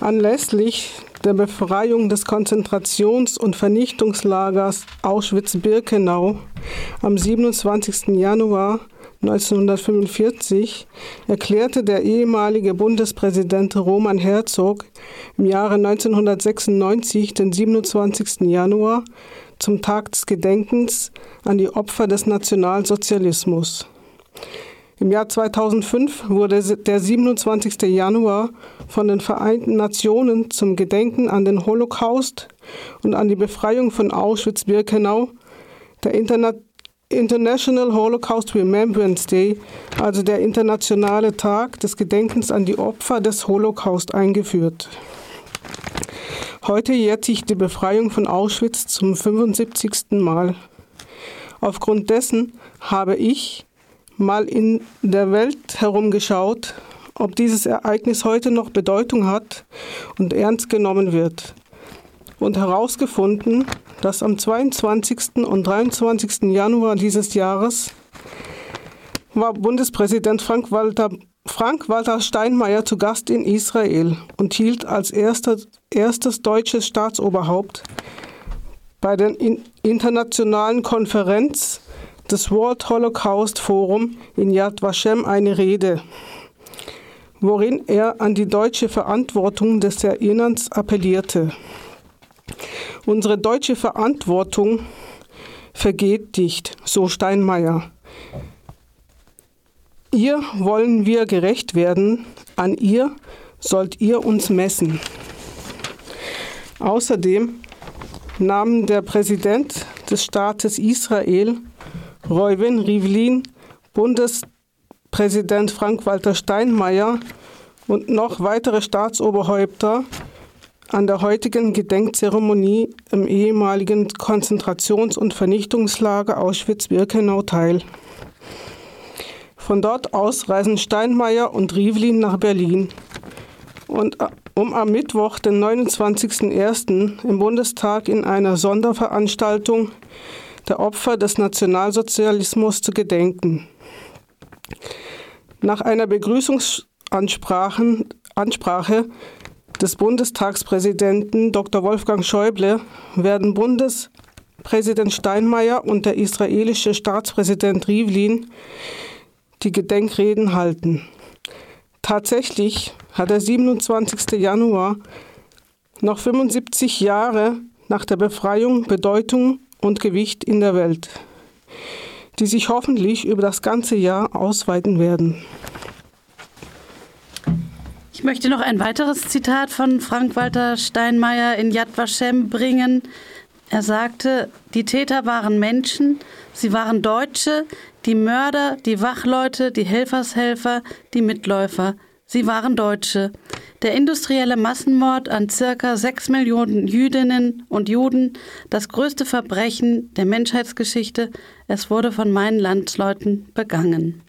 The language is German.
Anlässlich der Befreiung des Konzentrations- und Vernichtungslagers Auschwitz-Birkenau am 27. Januar 1945 erklärte der ehemalige Bundespräsident Roman Herzog im Jahre 1996 den 27. Januar zum Tag des Gedenkens an die Opfer des Nationalsozialismus. Im Jahr 2005 wurde der 27. Januar von den Vereinten Nationen zum Gedenken an den Holocaust und an die Befreiung von Auschwitz-Birkenau, der Interna International Holocaust Remembrance Day, also der internationale Tag des Gedenkens an die Opfer des Holocaust, eingeführt. Heute jährt sich die Befreiung von Auschwitz zum 75. Mal. Aufgrund dessen habe ich mal in der Welt herumgeschaut, ob dieses Ereignis heute noch Bedeutung hat und ernst genommen wird. Und herausgefunden, dass am 22. und 23. Januar dieses Jahres war Bundespräsident Frank-Walter Frank Walter Steinmeier zu Gast in Israel und hielt als erster, erstes deutsches Staatsoberhaupt bei der internationalen Konferenz des World Holocaust Forum in Yad Vashem eine Rede, worin er an die deutsche Verantwortung des Erinnerns appellierte. Unsere deutsche Verantwortung vergeht nicht, so Steinmeier. Ihr wollen wir gerecht werden, an ihr sollt ihr uns messen. Außerdem nahmen der Präsident des Staates Israel Reuven Rivlin, Bundespräsident Frank-Walter Steinmeier und noch weitere Staatsoberhäupter an der heutigen Gedenkzeremonie im ehemaligen Konzentrations- und Vernichtungslager Auschwitz-Birkenau teil. Von dort aus reisen Steinmeier und Rivlin nach Berlin, und, um am Mittwoch, den 29.01. im Bundestag in einer Sonderveranstaltung der Opfer des Nationalsozialismus zu gedenken. Nach einer Begrüßungsansprache des Bundestagspräsidenten Dr. Wolfgang Schäuble werden Bundespräsident Steinmeier und der israelische Staatspräsident Rivlin die Gedenkreden halten. Tatsächlich hat der 27. Januar noch 75 Jahre nach der Befreiung Bedeutung und Gewicht in der Welt, die sich hoffentlich über das ganze Jahr ausweiten werden. Ich möchte noch ein weiteres Zitat von Frank-Walter Steinmeier in Yad Vashem bringen. Er sagte, die Täter waren Menschen, sie waren Deutsche, die Mörder, die Wachleute, die Helfershelfer, die Mitläufer. Sie waren Deutsche. Der industrielle Massenmord an circa sechs Millionen Jüdinnen und Juden, das größte Verbrechen der Menschheitsgeschichte, es wurde von meinen Landsleuten begangen.